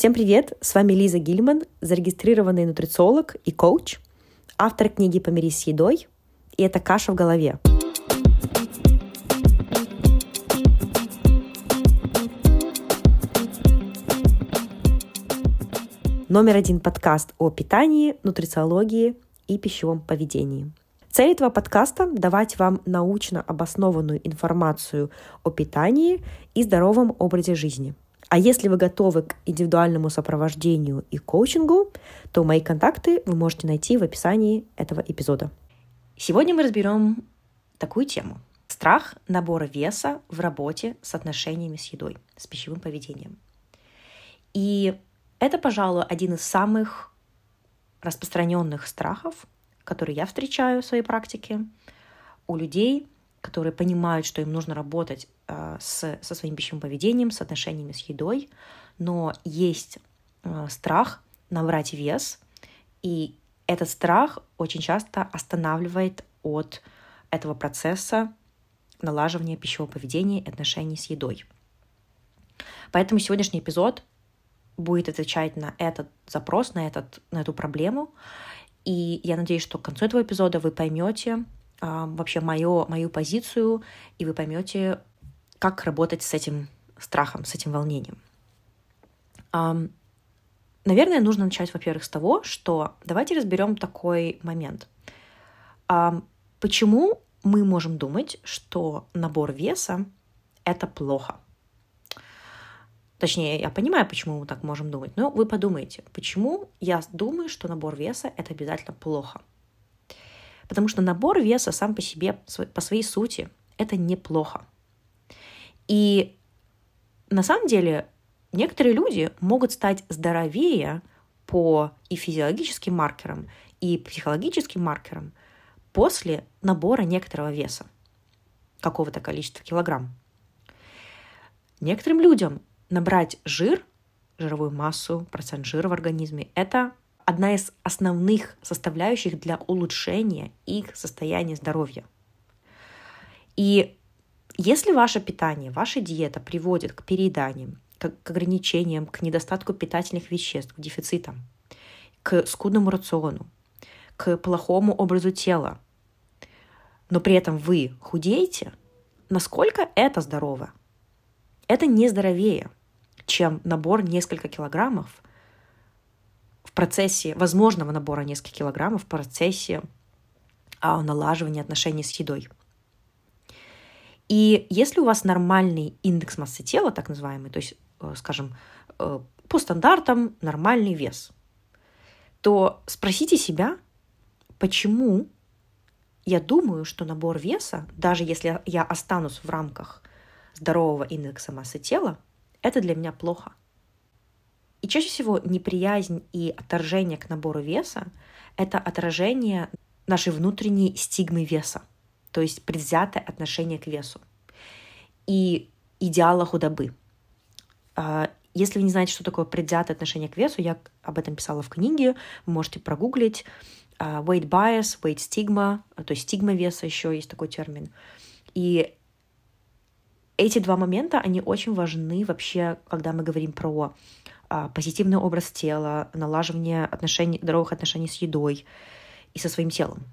Всем привет! С вами Лиза Гильман, зарегистрированный нутрициолог и коуч, автор книги «Помирись с едой», и это «Каша в голове». Номер один подкаст о питании, нутрициологии и пищевом поведении. Цель этого подкаста – давать вам научно обоснованную информацию о питании и здоровом образе жизни – а если вы готовы к индивидуальному сопровождению и коучингу, то мои контакты вы можете найти в описании этого эпизода. Сегодня мы разберем такую тему. Страх набора веса в работе с отношениями с едой, с пищевым поведением. И это, пожалуй, один из самых распространенных страхов, которые я встречаю в своей практике у людей, которые понимают, что им нужно работать э, с, со своим пищевым поведением, с отношениями с едой, но есть э, страх набрать вес, и этот страх очень часто останавливает от этого процесса налаживания пищевого поведения и отношений с едой. Поэтому сегодняшний эпизод будет отвечать на этот запрос, на, этот, на эту проблему. И я надеюсь, что к концу этого эпизода вы поймете, вообще мою, мою позицию, и вы поймете, как работать с этим страхом, с этим волнением. Наверное, нужно начать, во-первых, с того, что давайте разберем такой момент. Почему мы можем думать, что набор веса — это плохо? Точнее, я понимаю, почему мы так можем думать, но вы подумайте, почему я думаю, что набор веса — это обязательно плохо? Потому что набор веса сам по себе, по своей сути, это неплохо. И на самом деле некоторые люди могут стать здоровее по и физиологическим маркерам, и психологическим маркерам после набора некоторого веса, какого-то количества килограмм. Некоторым людям набрать жир, жировую массу, процент жира в организме, это одна из основных составляющих для улучшения их состояния здоровья. И если ваше питание, ваша диета приводит к перееданиям, к, ограничениям, к недостатку питательных веществ, к дефицитам, к скудному рациону, к плохому образу тела, но при этом вы худеете, насколько это здорово? Это не здоровее, чем набор несколько килограммов – в процессе возможного набора нескольких килограммов, в процессе а, налаживания отношений с едой. И если у вас нормальный индекс массы тела, так называемый, то есть, э, скажем, э, по стандартам нормальный вес, то спросите себя, почему я думаю, что набор веса, даже если я останусь в рамках здорового индекса массы тела, это для меня плохо. И чаще всего неприязнь и отторжение к набору веса — это отражение нашей внутренней стигмы веса, то есть предвзятое отношение к весу и идеала худобы. А, если вы не знаете, что такое предвзятое отношение к весу, я об этом писала в книге, вы можете прогуглить. А, weight bias, weight stigma, то есть стигма веса еще есть такой термин. И эти два момента, они очень важны вообще, когда мы говорим про а, позитивный образ тела, налаживание отношений, здоровых отношений с едой и со своим телом.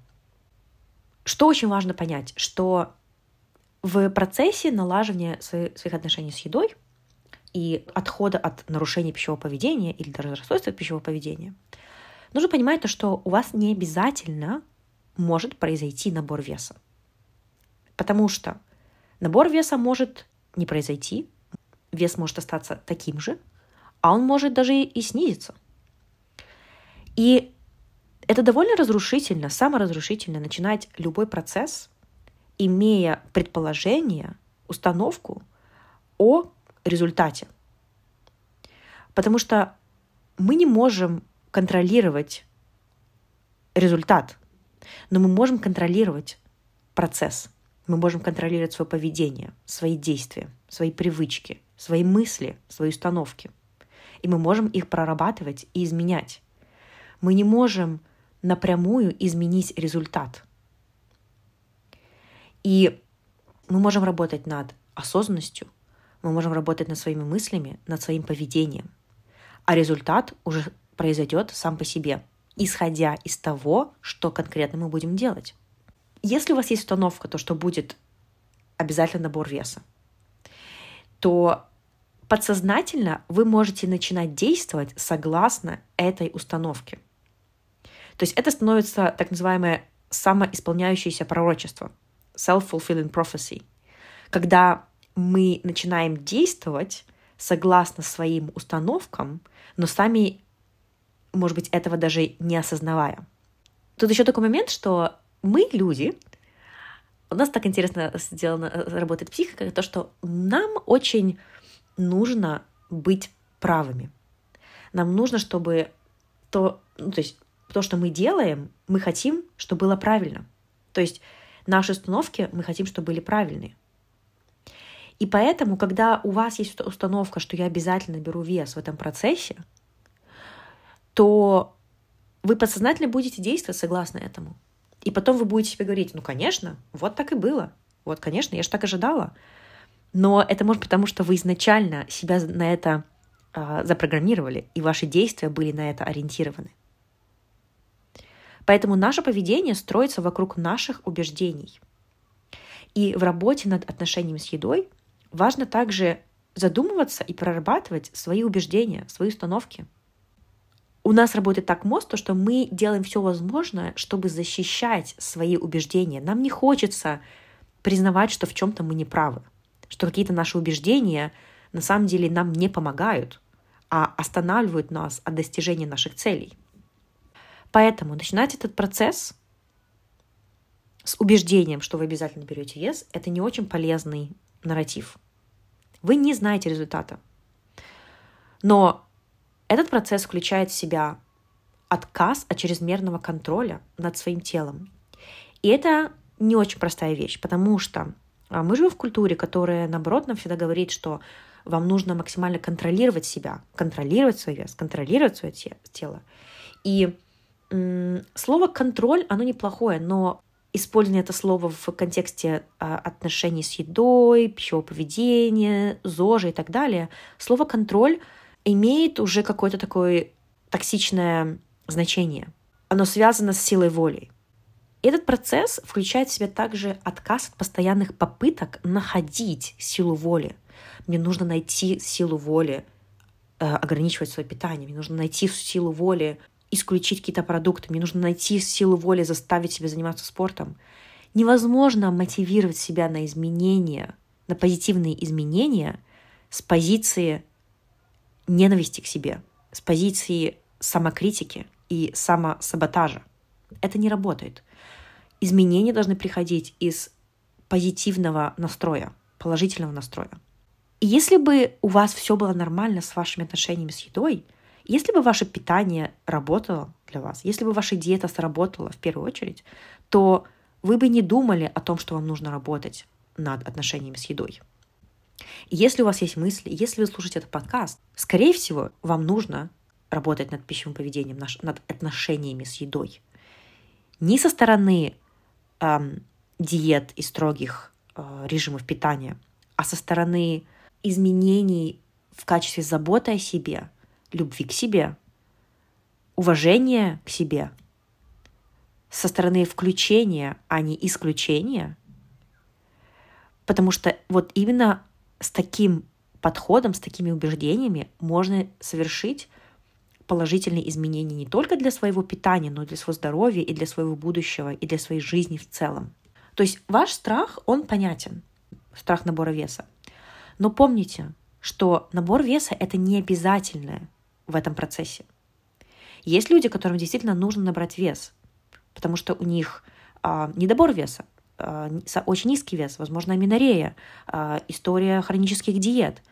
Что очень важно понять, что в процессе налаживания своих отношений с едой и отхода от нарушения пищевого поведения или даже расстройства пищевого поведения, нужно понимать то, что у вас не обязательно может произойти набор веса. Потому что набор веса может не произойти, вес может остаться таким же, а он может даже и снизиться. И это довольно разрушительно, саморазрушительно начинать любой процесс, имея предположение, установку о результате. Потому что мы не можем контролировать результат, но мы можем контролировать процесс. Мы можем контролировать свое поведение, свои действия, свои привычки, свои мысли, свои установки и мы можем их прорабатывать и изменять. Мы не можем напрямую изменить результат. И мы можем работать над осознанностью, мы можем работать над своими мыслями, над своим поведением. а результат уже произойдет сам по себе, исходя из того, что конкретно мы будем делать. Если у вас есть установка, то что будет обязательно набор веса, то подсознательно вы можете начинать действовать согласно этой установке. То есть это становится так называемое самоисполняющееся пророчество, self-fulfilling prophecy, когда мы начинаем действовать согласно своим установкам, но сами, может быть, этого даже не осознавая. Тут еще такой момент, что мы, люди, у нас так интересно сделано, работает психика, то, что нам очень нужно быть правыми. Нам нужно, чтобы то, ну, то есть то, что мы делаем, мы хотим, чтобы было правильно. То есть наши установки мы хотим, чтобы были правильные. И поэтому, когда у вас есть установка, что я обязательно беру вес в этом процессе, то вы подсознательно будете действовать согласно этому. И потом вы будете себе говорить, ну, конечно, вот так и было. Вот, конечно, я же так ожидала. Но это может потому, что вы изначально себя на это э, запрограммировали, и ваши действия были на это ориентированы. Поэтому наше поведение строится вокруг наших убеждений. И в работе над отношениями с едой важно также задумываться и прорабатывать свои убеждения, свои установки. У нас работает так мозг, то, что мы делаем все возможное, чтобы защищать свои убеждения. Нам не хочется признавать, что в чем-то мы не правы, что какие-то наши убеждения на самом деле нам не помогают, а останавливают нас от достижения наших целей. Поэтому начинать этот процесс с убеждением, что вы обязательно берете вес, это не очень полезный нарратив. Вы не знаете результата. Но этот процесс включает в себя отказ от чрезмерного контроля над своим телом. И это не очень простая вещь, потому что а, мы живем в культуре, которая, наоборот, нам всегда говорит, что вам нужно максимально контролировать себя, контролировать свой вес, контролировать свое тело. И слово контроль, оно неплохое, но использование это слово в контексте а, отношений с едой, пищевого поведения, ЗОЖа и так далее, слово «контроль» имеет уже какое-то такое токсичное значение. Оно связано с силой воли. Этот процесс включает в себя также отказ от постоянных попыток находить силу воли. Мне нужно найти силу воли, э, ограничивать свое питание, мне нужно найти силу воли исключить какие-то продукты, мне нужно найти силу воли, заставить себя заниматься спортом. Невозможно мотивировать себя на изменения, на позитивные изменения с позиции ненависти к себе, с позиции самокритики и самосаботажа. Это не работает. Изменения должны приходить из позитивного настроя, положительного настроя. И если бы у вас все было нормально с вашими отношениями с едой – если бы ваше питание работало для вас, если бы ваша диета сработала в первую очередь, то вы бы не думали о том, что вам нужно работать над отношениями с едой. если у вас есть мысли, если вы слушаете этот подкаст, скорее всего, вам нужно работать над пищевым поведением, над отношениями с едой. Не со стороны диет и строгих э, режимов питания, а со стороны изменений в качестве заботы о себе, любви к себе, уважения к себе, со стороны включения, а не исключения. Потому что вот именно с таким подходом, с такими убеждениями можно совершить положительные изменения не только для своего питания, но и для своего здоровья, и для своего будущего, и для своей жизни в целом. То есть ваш страх, он понятен, страх набора веса. Но помните, что набор веса — это не обязательное в этом процессе. Есть люди, которым действительно нужно набрать вес, потому что у них а, недобор веса, а, очень низкий вес, возможно, аминорея, а, история хронических диет.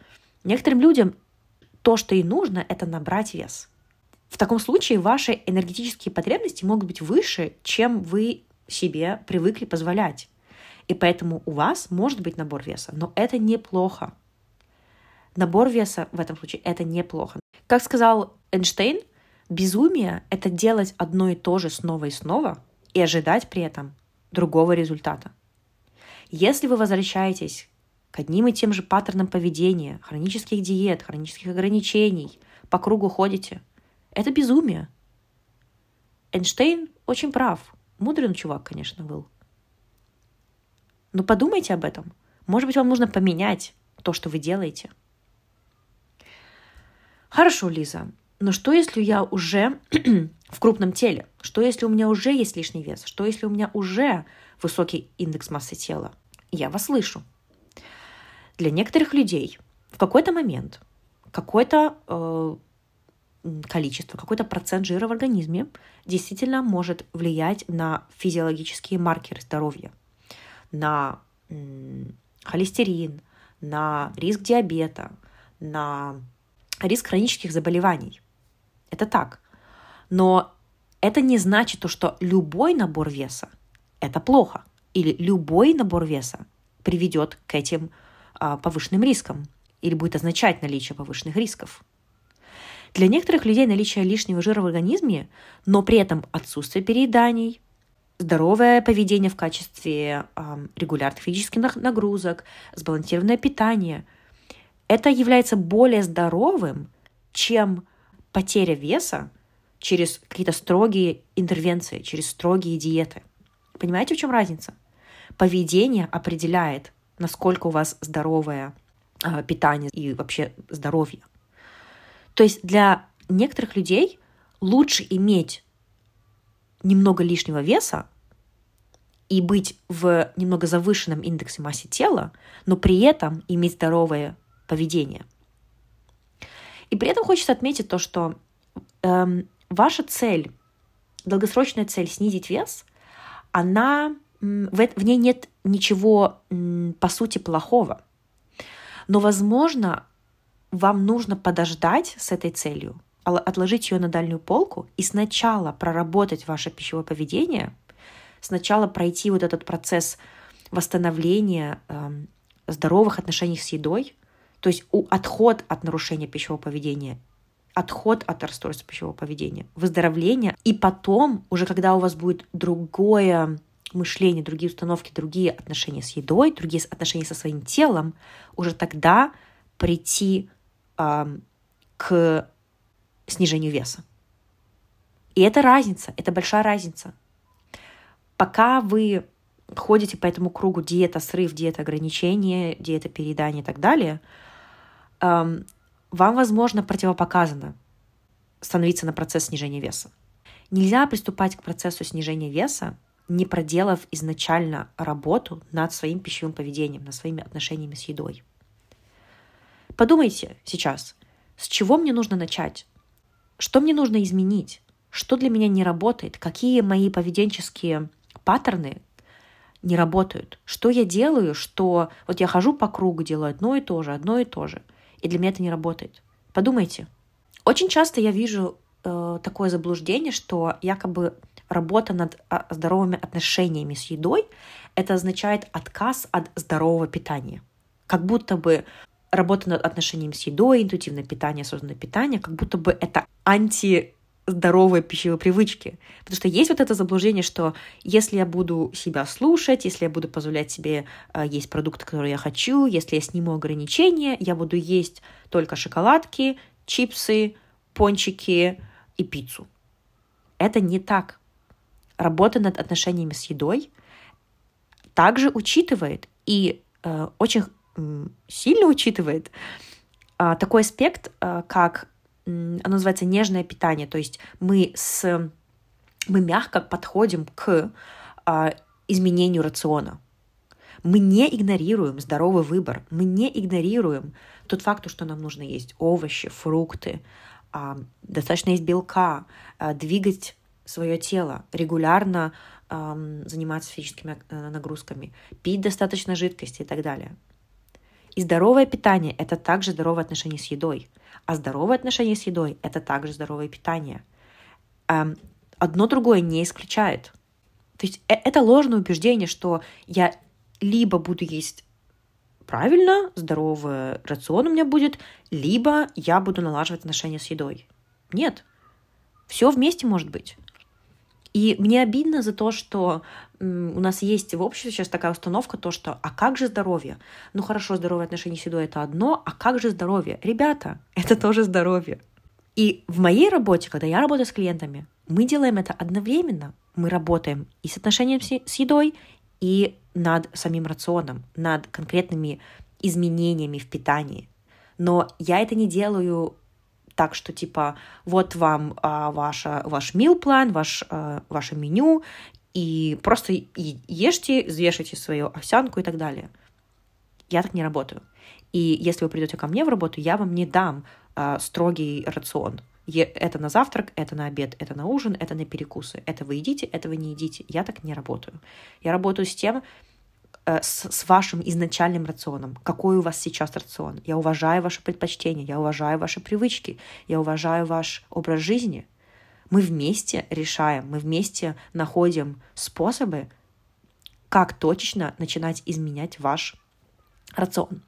Некоторым людям то, что и нужно, это набрать вес. В таком случае ваши энергетические потребности могут быть выше, чем вы себе привыкли позволять. И поэтому у вас может быть набор веса, но это неплохо. Набор веса в этом случае это неплохо. Как сказал Эйнштейн, безумие — это делать одно и то же снова и снова и ожидать при этом другого результата. Если вы возвращаетесь к одним и тем же паттернам поведения, хронических диет, хронических ограничений, по кругу ходите. Это безумие. Эйнштейн очень прав. Мудрый чувак, конечно, был. Но подумайте об этом. Может быть, вам нужно поменять то, что вы делаете. Хорошо, Лиза. Но что, если я уже в крупном теле? Что, если у меня уже есть лишний вес? Что, если у меня уже высокий индекс массы тела? Я вас слышу. Для некоторых людей в какой-то момент какое-то э, количество, какой-то процент жира в организме действительно может влиять на физиологические маркеры здоровья, на холестерин, на риск диабета, на риск хронических заболеваний. Это так. Но это не значит то, что любой набор веса – это плохо. Или любой набор веса приведет к этим а, повышенным рискам или будет означать наличие повышенных рисков. Для некоторых людей наличие лишнего жира в организме, но при этом отсутствие перееданий, здоровое поведение в качестве э, регулярных физических нагрузок, сбалансированное питание, это является более здоровым, чем потеря веса через какие-то строгие интервенции, через строгие диеты. Понимаете, в чем разница? Поведение определяет, насколько у вас здоровое э, питание и вообще здоровье. То есть для некоторых людей лучше иметь немного лишнего веса и быть в немного завышенном индексе массы тела, но при этом иметь здоровое поведение. И при этом хочется отметить то, что эм, ваша цель, долгосрочная цель снизить вес, она в, в ней нет ничего по сути плохого. Но, возможно, вам нужно подождать с этой целью, отложить ее на дальнюю полку и сначала проработать ваше пищевое поведение, сначала пройти вот этот процесс восстановления э, здоровых отношений с едой, то есть у, отход от нарушения пищевого поведения, отход от расстройства пищевого поведения, выздоровление, и потом, уже когда у вас будет другое мышление, другие установки, другие отношения с едой, другие отношения со своим телом, уже тогда прийти к снижению веса. И это разница, это большая разница. Пока вы ходите по этому кругу диета, срыв, диета, ограничения, диета, переедания и так далее, вам, возможно, противопоказано становиться на процесс снижения веса. Нельзя приступать к процессу снижения веса, не проделав изначально работу над своим пищевым поведением, над своими отношениями с едой. Подумайте сейчас, с чего мне нужно начать? Что мне нужно изменить? Что для меня не работает? Какие мои поведенческие паттерны не работают? Что я делаю, что вот я хожу по кругу, делаю одно и то же, одно и то же, и для меня это не работает? Подумайте. Очень часто я вижу э, такое заблуждение, что якобы работа над а, здоровыми отношениями с едой это означает отказ от здорового питания. Как будто бы работа над отношением с едой, интуитивное питание, осознанное питание, как будто бы это анти здоровые пищевые привычки. Потому что есть вот это заблуждение, что если я буду себя слушать, если я буду позволять себе э, есть продукты, которые я хочу, если я сниму ограничения, я буду есть только шоколадки, чипсы, пончики и пиццу. Это не так. Работа над отношениями с едой также учитывает и э, очень сильно учитывает а, такой аспект, а, как оно называется нежное питание, то есть мы с мы мягко подходим к а, изменению рациона. Мы не игнорируем здоровый выбор, мы не игнорируем тот факт, что нам нужно есть овощи, фрукты, достаточно есть белка, двигать свое тело, регулярно заниматься физическими э, нагрузками, пить достаточно жидкости и так далее. И здоровое питание – это также здоровое отношение с едой. А здоровое отношение с едой – это также здоровое питание. Эм, одно другое не исключает. То есть э, это ложное убеждение, что я либо буду есть правильно, здоровый рацион у меня будет, либо я буду налаживать отношения с едой. Нет. Все вместе может быть. И мне обидно за то, что у нас есть в обществе сейчас такая установка, то, что «а как же здоровье?» Ну хорошо, здоровые отношения с едой – это одно, а как же здоровье? Ребята, это тоже здоровье. И в моей работе, когда я работаю с клиентами, мы делаем это одновременно. Мы работаем и с отношением с едой, и над самим рационом, над конкретными изменениями в питании. Но я это не делаю так, что типа вот вам а, ваша, ваш мил-план, ваш, а, ваше меню, и просто ешьте, взвешивайте свою овсянку и так далее. Я так не работаю. И если вы придете ко мне в работу, я вам не дам а, строгий рацион. Это на завтрак, это на обед, это на ужин, это на перекусы. Это вы едите, это вы не едите. Я так не работаю. Я работаю с тем, с, с вашим изначальным рационом. Какой у вас сейчас рацион? Я уважаю ваши предпочтения, я уважаю ваши привычки, я уважаю ваш образ жизни. Мы вместе решаем, мы вместе находим способы, как точечно начинать изменять ваш рацион.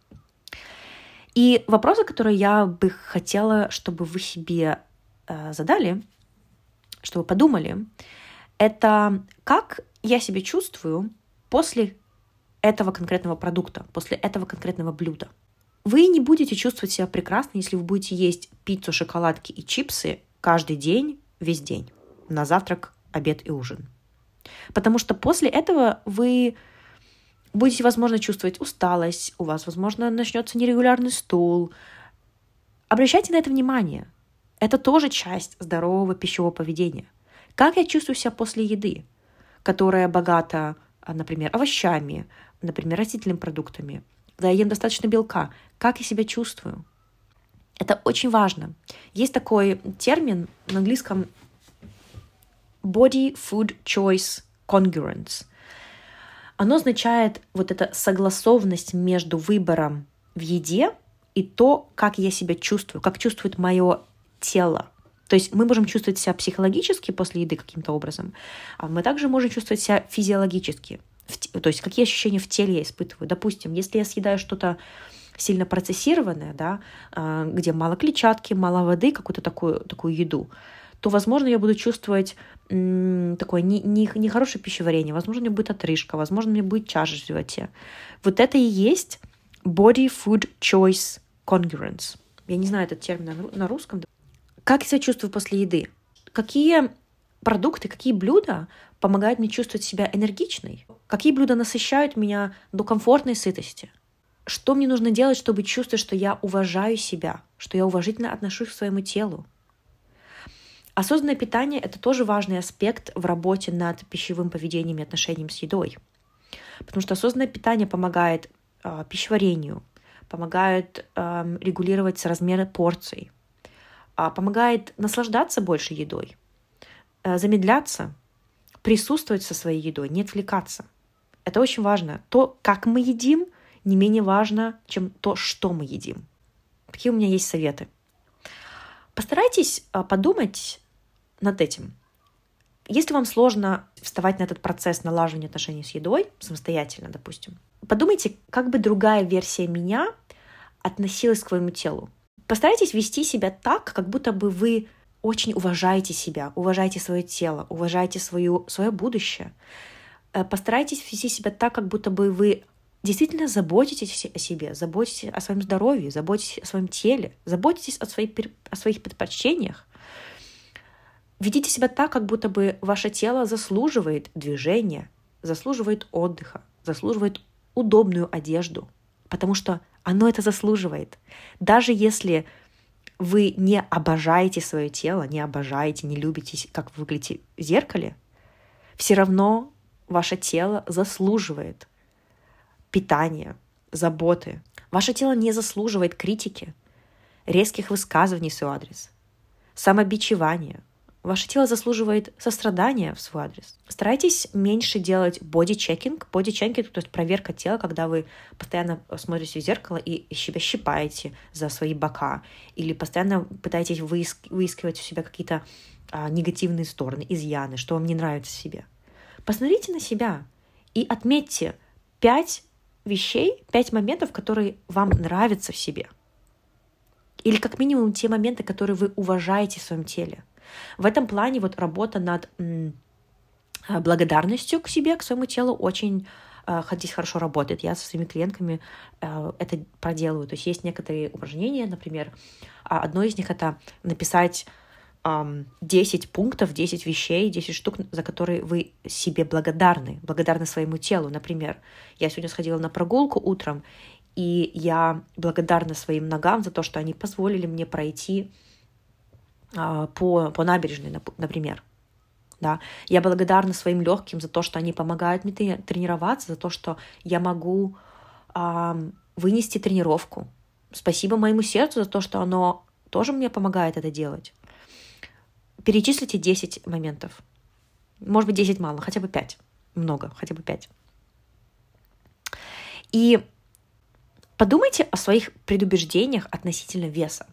И вопросы, которые я бы хотела, чтобы вы себе э, задали, чтобы подумали, это как я себя чувствую после этого конкретного продукта, после этого конкретного блюда. Вы не будете чувствовать себя прекрасно, если вы будете есть пиццу, шоколадки и чипсы каждый день, весь день, на завтрак, обед и ужин. Потому что после этого вы будете, возможно, чувствовать усталость, у вас, возможно, начнется нерегулярный стул. Обращайте на это внимание. Это тоже часть здорового пищевого поведения. Как я чувствую себя после еды, которая богата, а, например, овощами, например, растительными продуктами, когда я ем достаточно белка, как я себя чувствую. Это очень важно. Есть такой термин на английском body food choice congruence – оно означает вот эта согласованность между выбором в еде и то, как я себя чувствую, как чувствует мое тело. То есть мы можем чувствовать себя психологически после еды каким-то образом, а мы также можем чувствовать себя физиологически. То есть какие ощущения в теле я испытываю. Допустим, если я съедаю что-то сильно процессированное, да, а, где мало клетчатки, мало воды, какую-то такую, такую еду, то, возможно, я буду чувствовать такое нехорошее не, не пищеварение, возможно, меня будет отрыжка, возможно, меня будет чаша в животе. Вот это и есть body food choice congruence. Я не знаю этот термин на русском. Как я себя чувствую после еды? Какие продукты, какие блюда помогают мне чувствовать себя энергичной? Какие блюда насыщают меня до комфортной сытости? Что мне нужно делать, чтобы чувствовать, что я уважаю себя, что я уважительно отношусь к своему телу, Осознанное питание – это тоже важный аспект в работе над пищевым поведением и отношением с едой. Потому что осознанное питание помогает э, пищеварению, помогает э, регулировать размеры порций, э, помогает наслаждаться больше едой, замедляться, присутствовать со своей едой, не отвлекаться. Это очень важно. То, как мы едим, не менее важно, чем то, что мы едим. Какие у меня есть советы? Постарайтесь подумать над этим. Если вам сложно вставать на этот процесс налаживания отношений с едой самостоятельно, допустим, подумайте, как бы другая версия меня относилась к своему телу. Постарайтесь вести себя так, как будто бы вы очень уважаете себя, уважаете свое тело, уважаете свою, свое будущее. Э, постарайтесь вести себя так, как будто бы вы действительно заботитесь о себе, заботитесь о своем здоровье, заботитесь о своем теле, заботитесь о своих, о своих предпочтениях. Ведите себя так, как будто бы ваше тело заслуживает движения, заслуживает отдыха, заслуживает удобную одежду, потому что оно это заслуживает. Даже если вы не обожаете свое тело, не обожаете, не любите, как вы выглядите в зеркале, все равно ваше тело заслуживает питания, заботы. Ваше тело не заслуживает критики, резких высказываний в свой адрес, самобичевания, Ваше тело заслуживает сострадания в свой адрес. Старайтесь меньше делать боди-чекинг. Боди-чекинг, то есть проверка тела, когда вы постоянно смотрите в зеркало и себя щипаете за свои бока, или постоянно пытаетесь выиск- выискивать у себя какие-то а, негативные стороны, изъяны, что вам не нравится в себе. Посмотрите на себя и отметьте пять вещей, пять моментов, которые вам нравятся в себе. Или как минимум те моменты, которые вы уважаете в своем теле. В этом плане вот работа над благодарностью к себе, к своему телу очень э, здесь хорошо работает. Я со своими клиентками э, это проделываю. То есть есть некоторые упражнения, например, а одно из них это написать 10 пунктов, 10 вещей, 10 штук, за которые вы себе благодарны, благодарны своему телу. Например, я сегодня сходила на прогулку утром, и я благодарна своим ногам за то, что они позволили мне пройти по, по набережной, например. Да? Я благодарна своим легким за то, что они помогают мне тренироваться, за то, что я могу а, вынести тренировку. Спасибо моему сердцу за то, что оно тоже мне помогает это делать. Перечислите 10 моментов. Может быть, 10 мало, хотя бы 5. Много, хотя бы 5. И подумайте о своих предубеждениях относительно веса.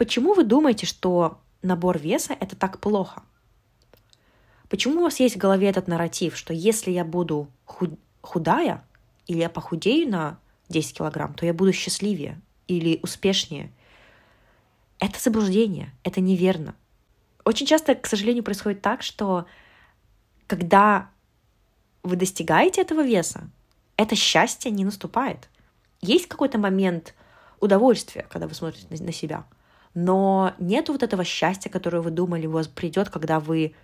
Почему вы думаете, что набор веса это так плохо? Почему у вас есть в голове этот нарратив, что если я буду худая, или я похудею на 10 килограмм, то я буду счастливее или успешнее? Это заблуждение, это неверно. Очень часто, к сожалению, происходит так, что когда вы достигаете этого веса, это счастье не наступает. Есть какой-то момент удовольствия, когда вы смотрите на себя, но нет вот этого счастья, которое вы думали у вас придет, когда вы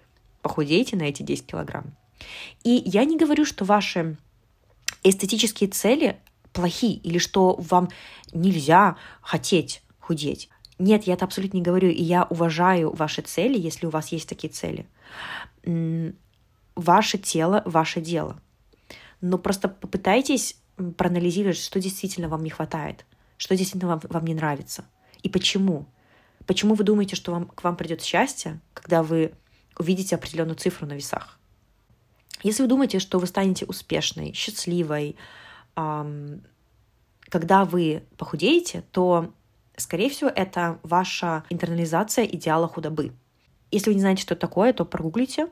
похудеете на эти 10 килограмм. И я не говорю, что ваши эстетические цели плохи или что вам нельзя хотеть худеть. Нет, я это абсолютно не говорю, и я уважаю ваши цели, если у вас есть такие цели. Ваше тело, ваше дело. Но просто попытайтесь проанализировать, что действительно вам не хватает, что действительно вам, вам не нравится и почему. Почему вы думаете, что вам, к вам придет счастье, когда вы увидите определенную цифру на весах? Если вы думаете, что вы станете успешной, счастливой, эм, когда вы похудеете, то Скорее всего, это ваша интернализация идеала худобы. Если вы не знаете, что это такое, то прогуглите.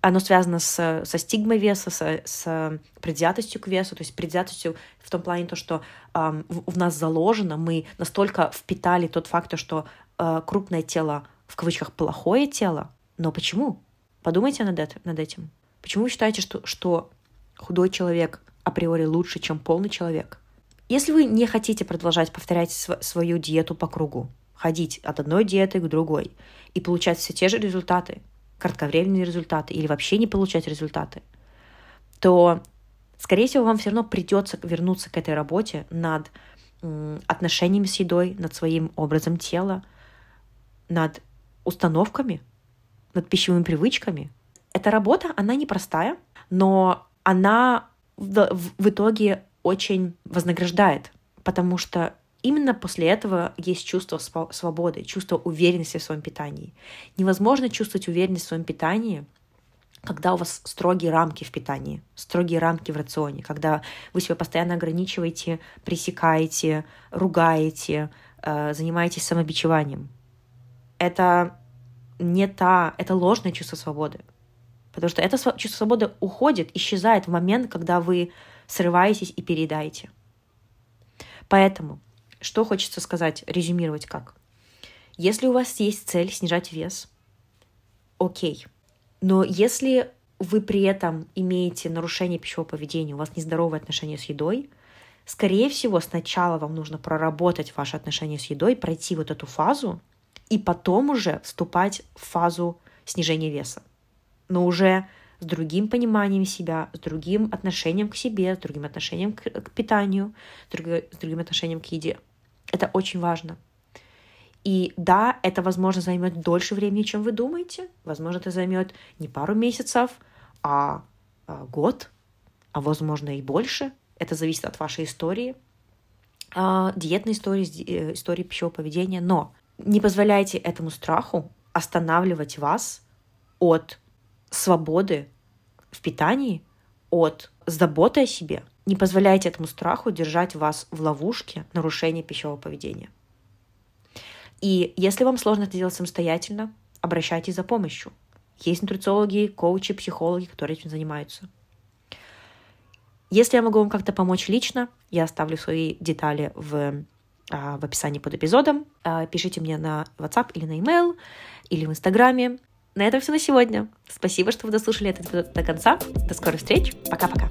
Оно связано с, со стигмой веса, с, с предвзятостью к весу, то есть предвзятостью в том плане, то, что э, в, в нас заложено, мы настолько впитали тот факт, что э, крупное тело, в кавычках, плохое тело. Но почему? Подумайте над, это, над этим. Почему вы считаете, что, что худой человек априори лучше, чем полный человек? Если вы не хотите продолжать повторять св- свою диету по кругу, ходить от одной диеты к другой и получать все те же результаты, кратковременные результаты или вообще не получать результаты, то, скорее всего, вам все равно придется вернуться к этой работе над отношениями с едой, над своим образом тела, над установками, над пищевыми привычками. Эта работа, она непростая, но она в, в, итоге очень вознаграждает, потому что именно после этого есть чувство свободы, чувство уверенности в своем питании. Невозможно чувствовать уверенность в своем питании, когда у вас строгие рамки в питании, строгие рамки в рационе, когда вы себя постоянно ограничиваете, пресекаете, ругаете, э, занимаетесь самобичеванием. Это не та, это ложное чувство свободы. Потому что это чувство свободы уходит, исчезает в момент, когда вы срываетесь и переедайте. Поэтому, что хочется сказать, резюмировать как? Если у вас есть цель снижать вес, окей. Но если вы при этом имеете нарушение пищевого поведения, у вас нездоровые отношения с едой, скорее всего, сначала вам нужно проработать ваши отношения с едой, пройти вот эту фазу, и потом уже вступать в фазу снижения веса. Но уже с другим пониманием себя, с другим отношением к себе, с другим отношением к, к питанию, с, друг, с другим отношением к еде. Это очень важно. И да, это, возможно, займет дольше времени, чем вы думаете. Возможно, это займет не пару месяцев, а, а год, а возможно и больше. Это зависит от вашей истории, а, диетной истории, э, истории пищевого поведения. Но не позволяйте этому страху останавливать вас от свободы в питании, от заботы о себе. Не позволяйте этому страху держать вас в ловушке нарушения пищевого поведения. И если вам сложно это делать самостоятельно, обращайтесь за помощью. Есть нутрициологи, коучи, психологи, которые этим занимаются. Если я могу вам как-то помочь лично, я оставлю свои детали в, в описании под эпизодом. А, пишите мне на WhatsApp или на email, или в Инстаграме. На этом все на сегодня. Спасибо, что вы дослушали это до конца. До скорых встреч. Пока-пока.